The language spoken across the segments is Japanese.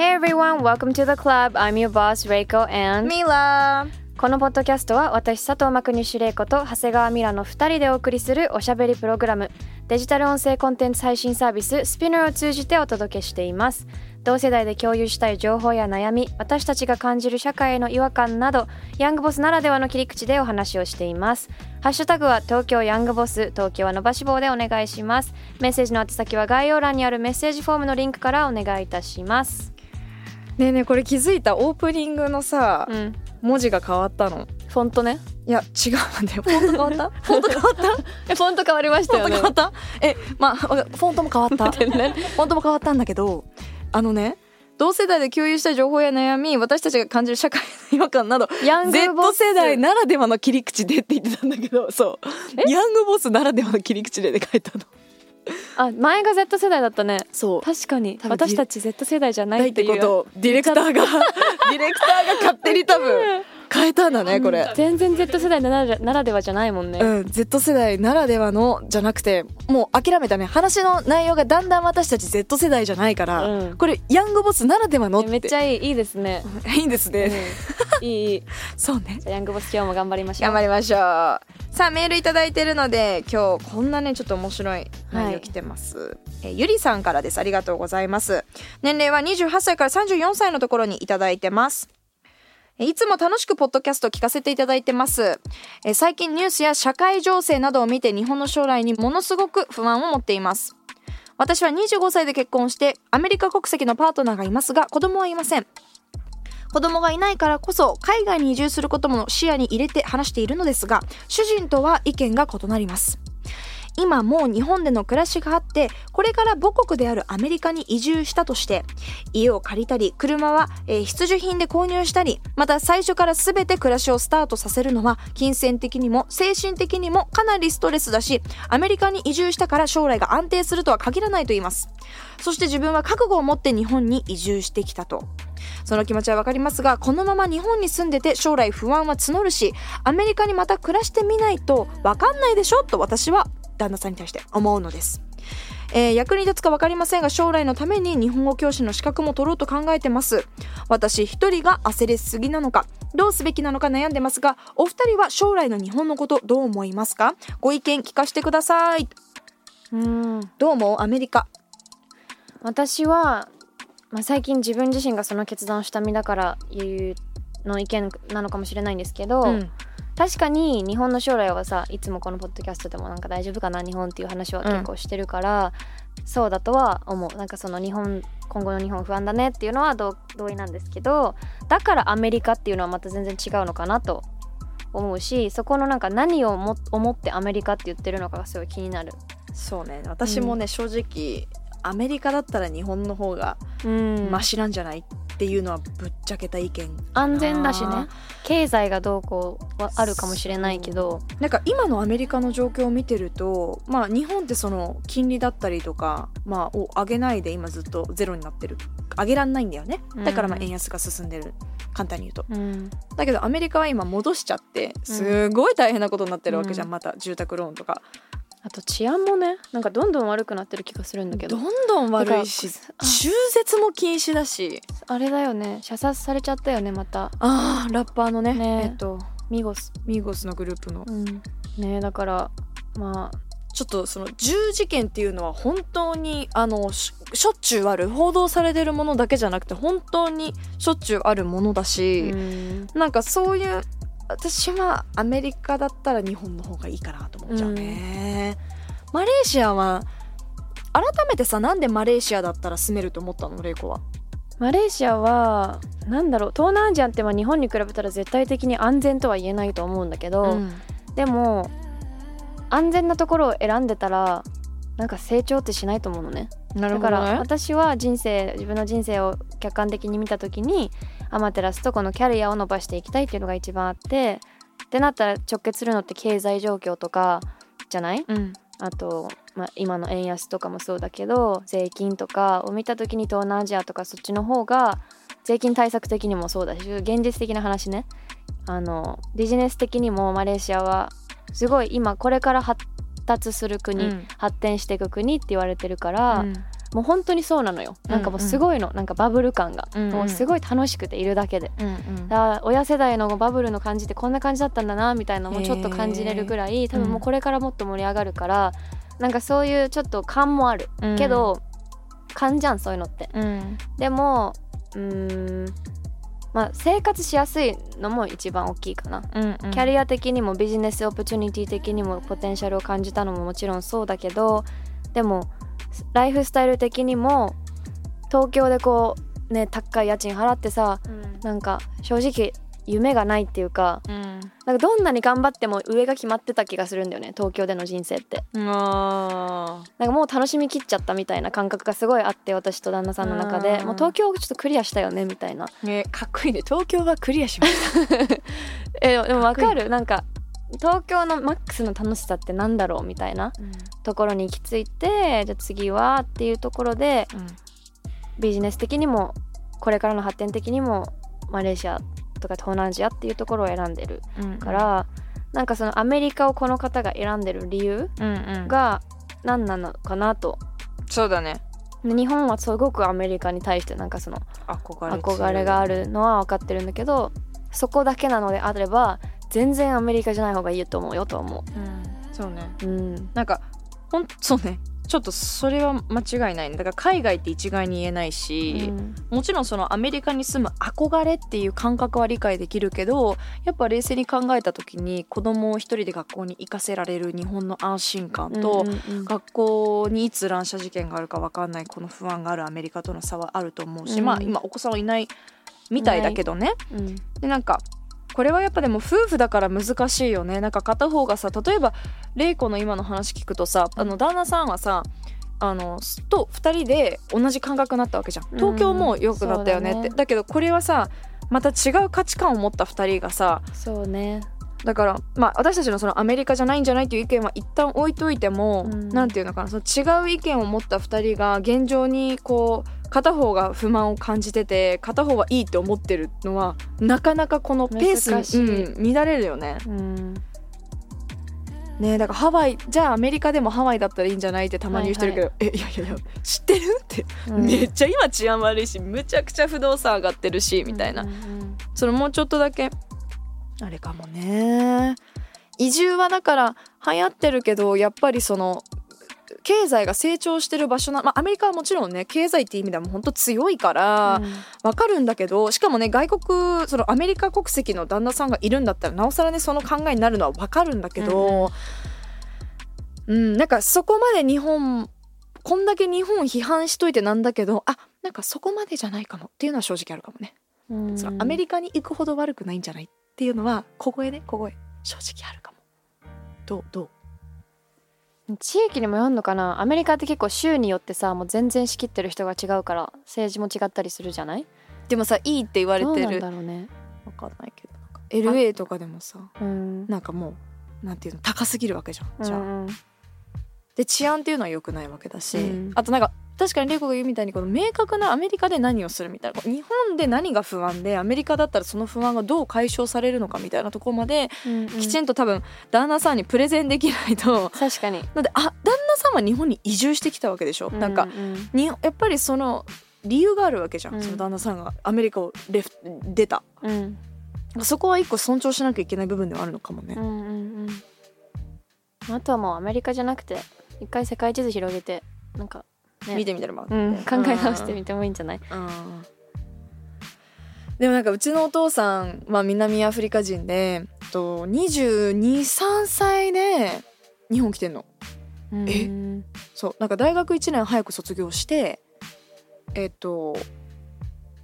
Hey everyone, welcome to the club. I'm your boss, Reiko and ミラこのポッドキャストは私佐藤真国主玲子と長谷川ミラの2人でお送りするおしゃべりプログラムデジタル音声コンテンツ配信サービススピナーを通じてお届けしています。同世代で共有したい情報や悩み私たちが感じる社会への違和感などヤングボスならではの切り口でお話をしています。ハッシュタグは東京ヤングボス東京は伸ばし棒でお願いします。メッセージの宛先は概要欄にあるメッセージフォームのリンクからお願いいたしますねえねえこれ気づいたオープニングのさ、うん。文字が変わったの。フォントね。いや違うんだよフォント変わった？フォント変わった？えフォント変わりましたフォントよね変わった？えまあフォントも変わった。天然フォントも変わったんだけどあのね同世代で共有したい情報や悩み私たちが感じる社会の違和感などヤングボ Z ス世代ならではの切り口でって言ってたんだけどそう。ヤングボスならではの切り口でで書いたのあ前が Z 世代だったね。そう。確かに。私たち Z 世代じゃなないいってこと。をディレクターがディレクターが勝手に多分 変えたんだねこれ、全然 Z 世代ならならではじゃないもんね、うん、Z 世代ならではのじゃなくてもう諦めたね。話の内容がだんだん私たち Z 世代じゃないから、うん。これヤングボスならではのって。めっちゃいいいいですね、いいんですね、うん、いいいい。そうね。ヤングボス今日も頑張りましょう。頑張りましょう。さあメールいただいてるので今日こんなねちょっと面白い内容来てます、えーゆりさんからです。ありがとうございます。年齢は28歳から34歳のところにいただいてます。えーいつも楽しくポッドキャストを聞かせていただいてます。え最近ニュースや社会情勢などを見て日本の将来にものすごく不安を持っています。私は25歳で結婚してアメリカ国籍のパートナーがいますが子供はいません。子供がいないからこそ海外に移住することも視野に入れて話しているのですが主人とは意見が異なります今もう日本での暮らしがあってこれから母国であるアメリカに移住したとして家を借りたり車は、え必需品で購入したりまた最初から全て暮らしをスタートさせるのは金銭的にも精神的にもかなりストレスだしアメリカに移住したから将来が安定するとは限らないと言います。そして自分は覚悟を持って日本に移住してきたと。その気持ちはわかりますがこのまま日本に住んでて将来不安は募るしアメリカにまた暮らしてみないとわかんないでしょ？と私は旦那さんに対して思うのです。えー役に立つか分かりませんが将来のために日本語教師の資格も取ろうと考えてます。私一人が焦りすぎなのかどうすべきなのか悩んでますがお二人は将来の日本のことどう思いますか？ご意見聞かせてください。うん。どう思う？アメリカ。私は、まあ、最近自分自身がその決断をした身だから言うの意見なのかもしれないんですけど、うん確かに日本の将来はさいつもこのポッドキャストでもなんか大丈夫かな日本っていう話は結構してるから、そうだとは思う。なんかその日本今後の日本不安だねっていうのは同同意なんですけどだからアメリカっていうのはまた全然違うのかなと思うしそこのなんか何をも思ってアメリカって言ってるのかがすごい気になる。そうね。私もね、正直アメリカだったら日本の方がうん。マシなんじゃないっていうのはぶっちゃけた意見安全だしね。経済がどうこうはあるかもしれないけど。なんか今のアメリカの状況を見てるとまあ日本ってその金利だったりとかまあを上げないで今ずっとゼロになってる。上げらんないんだよね。だからまあうん円安が進んでる。簡単に言うと。うん。だけどアメリカは今戻しちゃってすごい大変なことになってるわけじゃん、うん。また住宅ローンとかあと治安もねなんかどんどん悪くなってる気がするんだけど。どんどん悪いし中絶も禁止だし。あれだよね。射殺されちゃったよねまた。あーラッパーのね。ね。えっとミゴス。ミーゴスのグループの。うん。ねだからまあ。ちょっとその銃事件っていうのは本当にあのししょっちゅうある。報道されてるものだけじゃなくて本当にしょっちゅうあるものだし。う、ん。なんかそういう私はアメリカだったら日本の方がいいかなと思っちゃうね、マレーシアは改めてさなんでマレーシアだったら住めると思ったのレイコは？マレーシアはなんだろう東南アジアってまあ日本に比べたら絶対的に安全とは言えないと思うんだけど、うん。でも安全なところを選んでたらなんか成長ってしないと思うのね。なるほどだからね私は人生自分の人生を客観的に見た時にアマテラスとこのキャリアを伸ばしていきたいっていうのが一番あってってなったら直結するのって経済状況とかじゃない？うん。あと、まあ、今の円安とかもそうだけど税金とかを見た時に東南アジアとかそっちの方が税金対策的にもそうだし現実的な話ね。あのビジネス的にもマレーシアはすごい今これから発達する国、うん。発展していく国って言われてるから、うんもう本当にそうなのよ。なんかもうすごいの、なんかバブル感が、うんうん。もうすごい楽しくているだけで。うんうん。だから親世代のバブルの感じってこんな感じだったんだなみたいなのもちょっと感じれるぐらい多分もうこれからもっと盛り上がるから、なんかそういうちょっと感もある、うん。けど感じゃんそういうのって。うん。でもうーんまあ生活しやすいのも一番大きいかな、うんうん。キャリア的にもビジネスオプチュニティ的にもポテンシャルを感じたのももちろんそうだけどでもライフスタイル的にも東京でこうね高い家賃払ってさうん。なんか正直夢がないっていうかうん。なんかどんなに頑張っても上が決まってた気がするんだよね東京での人生って。あなんかもう楽しみきっちゃったみたいな感覚がすごいあって私と旦那さんの中で。うん。もう東京をちょっとクリアしたよねみたいな。ーねかっこいいね。東京はクリアしました。えでもわかる。なんか東京のマックスの楽しさってなんだろうみたいなところに行き着いてじゃあ次はっていうところでビジネス的にもこれからの発展的にもマレーシアとか東南アジアっていうところを選んでるうんから、なんかそのアメリカをこの方が選んでる理由うんうん。が何なのかなと。そうだね。で日本はすごくアメリカに対してなんかその憧れがあるのは分かってるんだけどそこだけなのであれば全然アメリカじゃない方がいいと思うよとは思う。ん。そうね。う。うん。なんかほん そうね。ちょっとそれは間違いない。ねだから海外って一概に言えないし、うん。もちろんそのアメリカに住む憧れっていう感覚は理解できるけどやっぱ冷静に考えた時に子供を一人で学校に行かせられる日本の安心感と、うんうんうん。学校にいつ乱射事件があるか分かんないこの不安があるアメリカとの差はあると思うし、うん。まあ今お子さんはいないみたいだけどね。うん。でなんかこれはやっぱでも夫婦だから難しいよね。なんか片方がさ例えば玲子の今の話聞くとさあの旦那さんはさあのと2人で同じ感覚になったわけじゃん。東京も良くなったよねって、そうだね。だけどこれはさまた違う価値観を持った2人がさそうねだからまあ私たちのそのアメリカじゃないんじゃないっていう意見は一旦置いといても、うん。ていうのかなその違う意見を持った2人が現状にこう片方が不満を感じてて片方はいいって思ってるのはなかなかこのペースうん、乱れるよね。うん。ねだからハワイじゃあアメリカでもハワイだったらいいんじゃないってたまに言う人いるけど、えいやいやいや知ってる？って、うん。めっちゃ今治安悪いしむちゃくちゃ不動産上がってるしみたいな、うんうん。そのもうちょっとだけあれかもね。移住はだから流行ってるけどやっぱりその経済が成長してる場所な、まあ、アメリカはもちろんね経済っていう意味ではもう本当強いからうん。わかるんだけどしかもね外国そのアメリカ国籍の旦那さんがいるんだったらなおさらねその考えになるのはわかるんだけど、うん。なんかそこまで日本こんだけ日本批判しといてなんだけどあなんかそこまでじゃないかもっていうのは正直あるかもね。うん。そのアメリカに行くほど悪くないんじゃないっていうのは小声ね小声。正直あるかも。どうどう？地域にもよるのかな？アメリカって結構州によってさもう全然仕切ってる人が違うから政治も違ったりするじゃない？でもさいいって言われどうなんてるだろうね。わかんないけど。なんか LA とかでもさうん。なんかもうなんていうの高すぎるわけじゃん。じゃあ、うんうん。で治安っていうのは良くないわけだし、うん。あとなんか確かに玲子が言うみたいにこの明確なアメリカで何をするみたいな日本で何が不安でアメリカだったらその不安がどう解消されるのかみたいなところまでうんうん。きちんと多分旦那さんにプレゼンできないと確かになんであ旦那さんは日本に移住してきたわけでしょ、なんかううんにやっぱりその理由があるわけじゃん、うん。その旦那さんがアメリカをレフ出た。うん。そこは一個尊重しなきゃいけない部分ではあるのかもね。うんうんうん。あとはもうアメリカじゃなくて一回世界地図広げてなんか、ね。見てみたらば、うん、考え直してみてもいいんじゃない？うん。でもなんかうちのお父さんは南アフリカ人でと223歳で日本来てんの。んそう。なんか大学1年早く卒業してえっと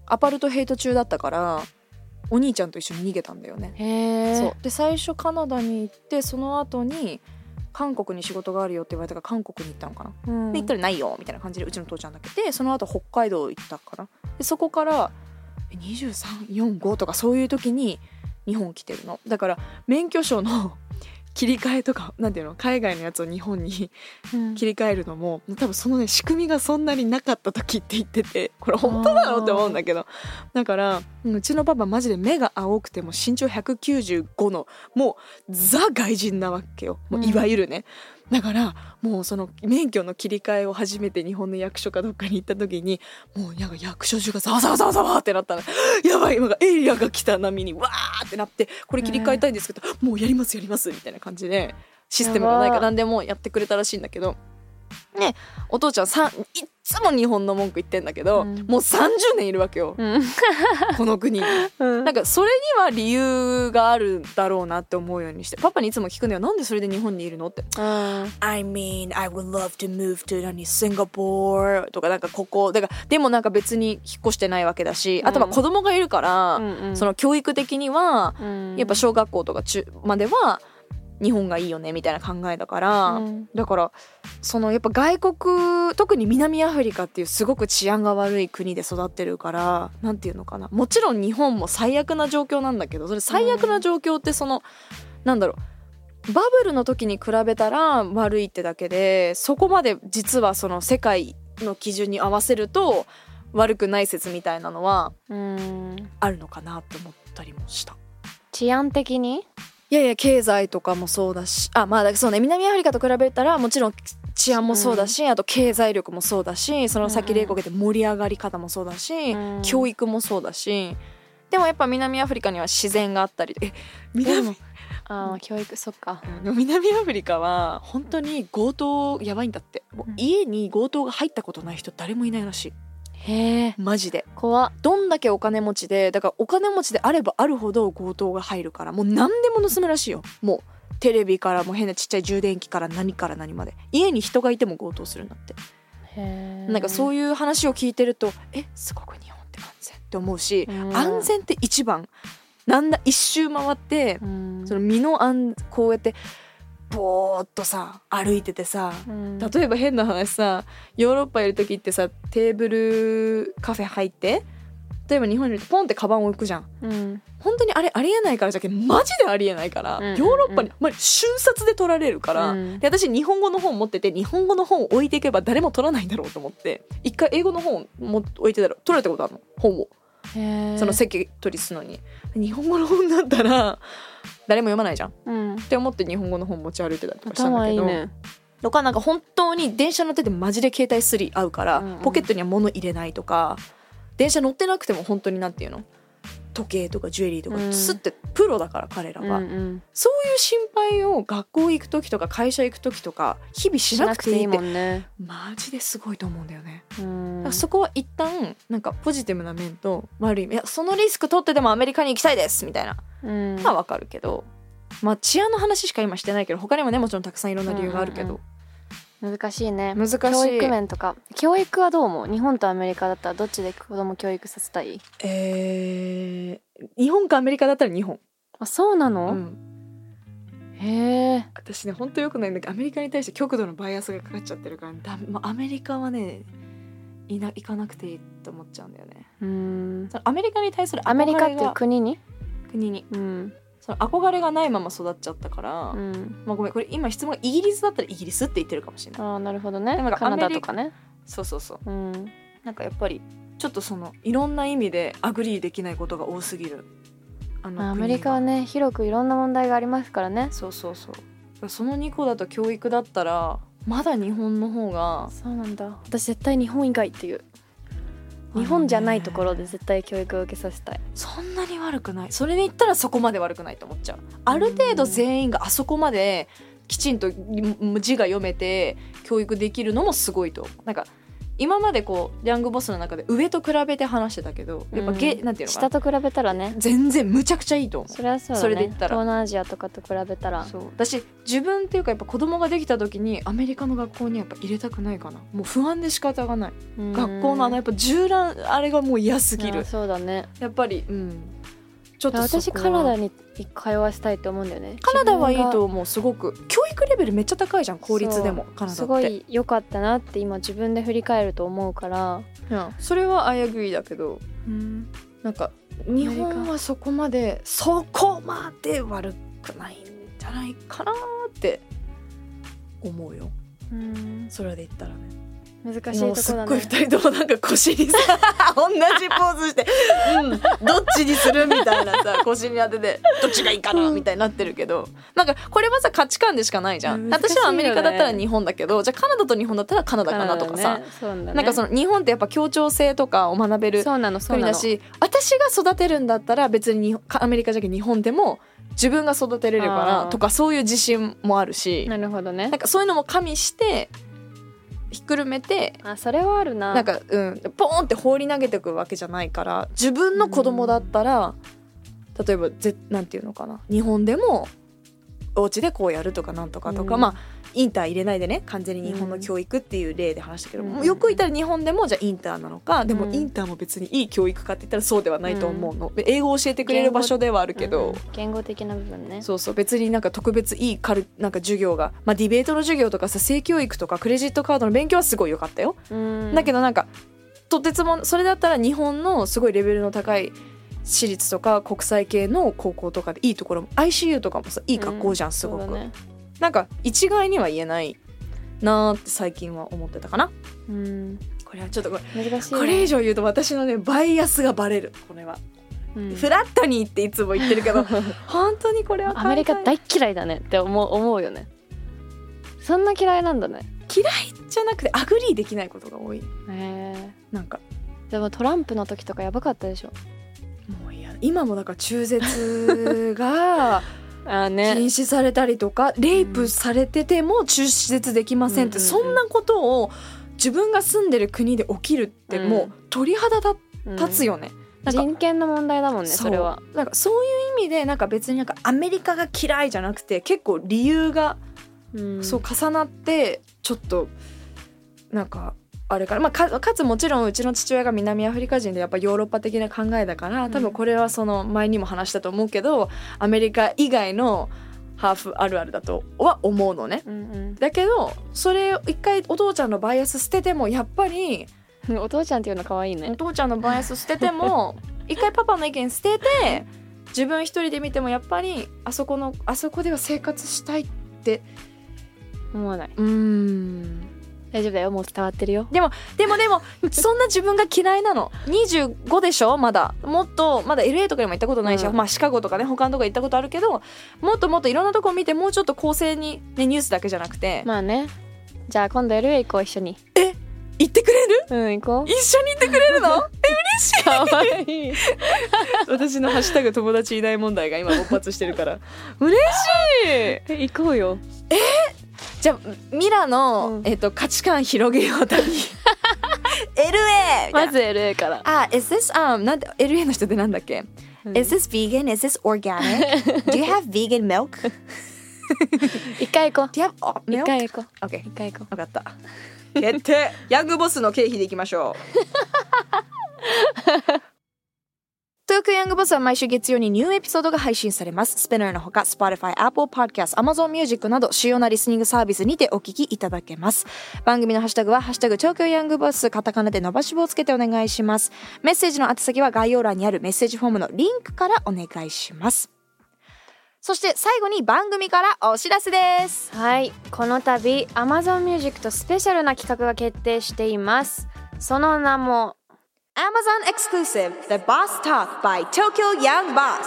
アパルトヘイト中だったからお兄ちゃんと一緒に逃げたんだよね。へえそう。で最初カナダに行ってその後に韓国に仕事があるよって言われたから韓国に行ったのかな、うん。で行ったらないよみたいな感じでうちの父ちゃんだけでその後北海道行ったかなでそこから2345とかそういう時に日本来てるの。だから免許証の切り替えとかなんていうの？海外のやつを日本にうん。切り替えるのも多分そのね仕組みがそんなになかった時って言っててこれ本当だろうって思うんだけど。だからうんうちのパパマジで目が青くても身長195のもうザ外人なわけよ。もういわゆるね、だからもうその免許の切り替えを初めて日本の役所かどっかに行った時にもうなんか役所中がざわざわざわざわってなったの。やばい今がエイリアンが来た波にわーってなってこれ切り替えたいんですけど、もうやりますやりますみたいな感じでシステムがないから何でもやってくれたらしいんだけどねお父ちゃんさんいっつも日本の文句言ってんだけど、うん。もう30年いるわけよ、うん。この国に。うん。なんかそれには理由があるだろうなって思うようにして。パパにいつも聞くのよ。なんでそれで日本にいるのって。うん。I mean I would love to move to 何 Singapore とかなんかここ。だからでもなんか別に引っ越してないわけだしあとは子供がいるから、うん。その教育的にはうん。やっぱ小学校とか中までは日本がいいよねみたいな考えだから、うん。だからそのやっぱ外国特に南アフリカっていうすごく治安が悪い国で育ってるからなんていうのかな。もちろん日本も最悪な状況なんだけどそれ最悪な状況ってその、なんだろう。バブルの時に比べたら悪いってだけでそこまで実はその世界の基準に合わせると悪くない説みたいなのはうん。あるのかなって思ったりもした。治安的に？いやいや経済とかもそうだしあまあそうね南アフリカと比べたらもちろん治安もそうだし、あと経済力もそうだしそのさっき例こけて盛り上がり方もそうだし、うん。教育もそうだしでもやっぱ南アフリカには自然があったりえで南もああ教育そっか。南アフリカは本当に強盗やばいんだって。家に強盗が入ったことない人誰もいないらしいへえ。マジで。怖っ。どんだけお金持ちでだからお金持ちであればあるほど強盗が入るからもう何でも盗むらしいよ。もうテレビからもう変なちっちゃい充電器から何から何まで。家に人がいても強盗するんだって。へえ。なんかそういういう話を聞いてるとえすごく日本って安全って思うしうん。安全って一番。なんだ一周回ってうん。その身の安こうやってぼーっとさ歩いててさうん。例えば変な話さヨーロッパいる時ってさテーブルカフェ入って例えば日本にいるとポンってカバンを置くじゃん。うん。本当にあれありえないからじゃけんマジでありえないから、うんうんうん。ヨーロッパに、まあ、瞬殺で取られるから、うん。で私日本語の本持ってて日本語の本を置いていけば誰も取らないんだろうと思って一回英語の本も置いてたら取られたことあるの本を。その席取りするのに。日本語の本だったら誰も読まないじゃん。っうん。て思って日本語の本持ち歩いてたりとかしたんだけど。頭いいね。とかなんか本当に電車乗っててマジで携帯すり合うから、うんうん。ポケットには物入れないとか電車乗ってなくても本当になんていうの？時計とかジュエリーとかうん。すってプロだから彼らは、うんうん。そういう心配を学校行く時とか会社行く時とか日々しなくていいもんね。マジですごいと思うんだよね、うん。だからそこは一旦なんかポジティブな面と悪い面いやそのリスク取ってでもアメリカに行きたいですみたいな。うん。まあわかるけど。まあ治安の話しか今してないけど他にもねもちろんたくさんいろんな理由があるけど、うんうん難しいね。難しい。教育面とか。教育はどう思う？日本とアメリカだったらどっちで子供教育させたい？えー、日本かアメリカだったら日本、あそうなの、うん、へえ。私ね本当よくないんだけどアメリカに対して極度のバイアスがかかっちゃってるからだもうアメリカはねいな行かなくていいと思っちゃうんだよね。うん。アメリカに対するアメリカっていう国に？国に。うんその憧れがないまま育っちゃったから、うん。まあごめんこれ今質問がイギリスだったらイギリスって言ってるかもしれない。ああなるほどね。なんかカナダアメリカとかねそうそうそう。うん。なんかやっぱりちょっとそのいろんな意味で agree できないことが多すぎる。アメリカはねね広くいろんな問題がありますからね。そうそうそう。その2個だと教育だったらまだ日本の方がそうなんだ。私絶対日本以外っていう日本じゃないところで絶対教育を受けさせたい。そんなに悪くない。それで言ったらそこまで悪くないと思っちゃう。ある程度全員があそこまできちんと字が読めて教育できるのもすごいと思う。なんか今までこうヤングボスの中で上と比べて話してたけどやっぱゲ、うん。なんていうの下と比べたらね。全然むちゃくちゃいいと思う。それはそうだね。それで言ったら。東南アジアとかと比べたら。そう。私自分っていうかやっぱ子供ができた時にアメリカの学校にやっぱ入れたくないかな。もう不安で仕方がない。学校のあのやっぱ銃乱あれがもう嫌すぎる。あそうだね。やっぱりうん。ちょっとそ私カナダに通わせたいと思うんだよね。カナダはいいと思うすごく。教育レベルめっちゃ高いじゃん公立でもカナダって。すごい良かったなって今自分で振り返ると思うから、うんそれは I agree だけど。なんか日本はそこまでそこまで悪くないんじゃないかなって思うよ。うん。それで言ったらね難しいともうすっこだねごい二人ともなんか腰にさ 同じポーズして「うん。どっちにする?」みたいなさ 腰に当てて「どっちがいいかな?」みたいになってるけど。なんかこれはさ価値観でしかないじゃん、ね私はアメリカだったら日本だけどじゃあカナダと日本だったらカナダかなとかさ、ね。なんかその日本ってやっぱ協調性とかを学べるそうなのそうなの。国だし私が育てるんだったら別にアメリカじゃなくて日本でも自分が育てれるからとかそういう自信もあるし。なるほどね。なんかそういうのも加味してひっくるめてあそれはあるな。なんかうん。ポーンって放り投げてくるわけじゃないから自分の子供だったら例えばぜなんていうのかな。日本でもお家でこうやるとかなんとかとか、うん。まあインター入れないでね完全に日本の教育っていう例で話したけど、うん。よく言ったら日本でもじゃあインターなのかでもうん。インターも別にいい教育かって言ったらそうではないと思うの、英語を教えてくれる場所ではあるけど、うん。うん言語的な部分ね。そうそう別になんか特別いいカルなんか授業が、まあ、ディベートの授業とかさ性教育とかクレジットカードの勉強はすごい良かったよ、うん。だけどなんかとてつもそれだったら日本のすごいレベルの高い私立とか国際系の高校とかでいいところも ICU とかもさいい学校じゃん、すごく、ねなんか一概には言えないなーって最近は思ってたかな。うん。これはちょっとこれ難しいね。これ以上言うと私のねバイアスがバレる。これは、うん。フラットにっていつも言ってるけど 本当にこれはアメリカ大嫌いだねって思う思うよね。そんな嫌いなんだね。嫌いじゃなくて agreeできないことが多い。へえなんか。でもトランプの時とかやばかったでしょ。もういや今もだから中絶が あ禁ね。止されたりとかレイプされてても中絶できませんって、そんなことを自分が住んでる国で起きるってうん。もう鳥肌立うん。つよね。人権の問題だもんねそれは。うなんかそういう意味でなんか別になんかアメリカが嫌いじゃなくて結構理由がうん。そう重なってちょっとなんかあれから、まあ、かかつもちろんうちの父親が南アフリカ人でやっぱヨーロッパ的な考えだから多分これはその前にも話したと思うけどアメリカ以外のハーフあるあるだとは思うのね。うんだけどそれを一回お父ちゃんのバイアス捨ててもやっぱりうん お父ちゃんっていうの可愛いね。お父ちゃんのバイアス捨てても 一回パパの意見捨てて自分一人で見てもやっぱりあそこのあそこでは生活したいって思わない。うーん大丈夫だよ。もう伝わってるよ。でもでもでもそんな自分が嫌いなの。25でしょ？まだ。もっとまだ LA とかにも行ったことないし、うん。まあシカゴとかね他のとこ行ったことあるけどもっともっといろんなとこ見てもうちょっと公正に、ね、ニュースだけじゃなくて、まあね。じゃあ今度 LA 行こう一緒に。行ってくれる？うん行こう。一緒に行ってくれるの？可愛い！私のハッシュタグ友達いない問題が今勃発してるから。嬉しい！え行こうよじゃあミラの、うん。えっと価値観広げよう旅 LA まず LA から。あ、is this um なんで LA の人ってなんだっけ、うん。Is this vegan? Is this organic? Do you have vegan milk? 一回行こ Do you have oh, う一 milk? 回行こ OK う一回行こ分かった。決定。ヤングボスの経費でいきましょう 東京ヤングボスは毎週月曜にニューエピソードが配信されます。スペナーのほか、Spotify、Apple Podcast、Amazon Music など主要なリスニングサービスにてお聞きいただけます。番組のハッシュタグは、ハッシュタグ東京ヤングボス、カタカナで伸ばし棒をつけてお願いします。メッセージの宛先は概要欄にあるメッセージフォームのリンクからお願いします。そして最後に番組からお知らせです。はいこの度 Amazon Music とスペシャルな企画が決定していますその名も Amazon exclusive The Boss Talk by Tokyo Young Boss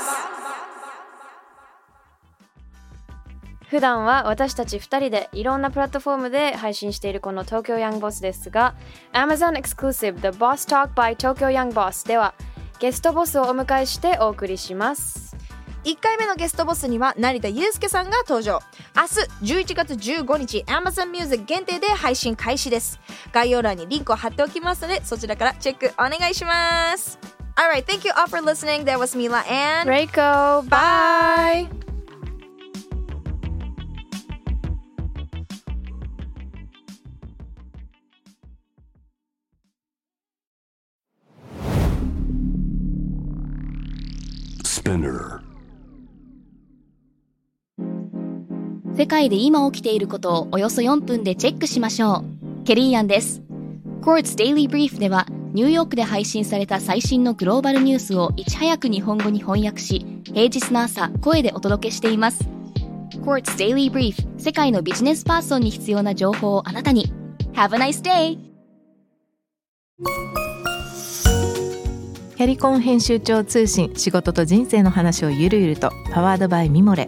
普段は私たち2人でいろんなプラットフォームで配信しているこの東京ヤングボスですが Amazon Exclusive The Boss Talk by Tokyo Young Boss ではゲストボスをお迎えしてお送りします1回目のゲストボスには成田悠介さんが登場明日11月15日 Amazon Music 限定で配信開始です概要欄にリンクを貼っておきますのでそちらからチェックお願いします Alright, thank you all for listening. That was Mila and Reiko bye! Spinner. 世界で今起きていることをおよそ4分でチェックしましょう。ケリーアンです。Courts Daily Brief では、ニューヨークで配信された最新のグローバルニュースをいち早く日本語に翻訳し、平日の朝、声でお届けしています。Courts Daily Brief 世界のビジネスパーソンに必要な情報をあなたに。Have a nice day! キャリコン編集長通信仕事と人生の話をゆるゆるとパワードバイミモレ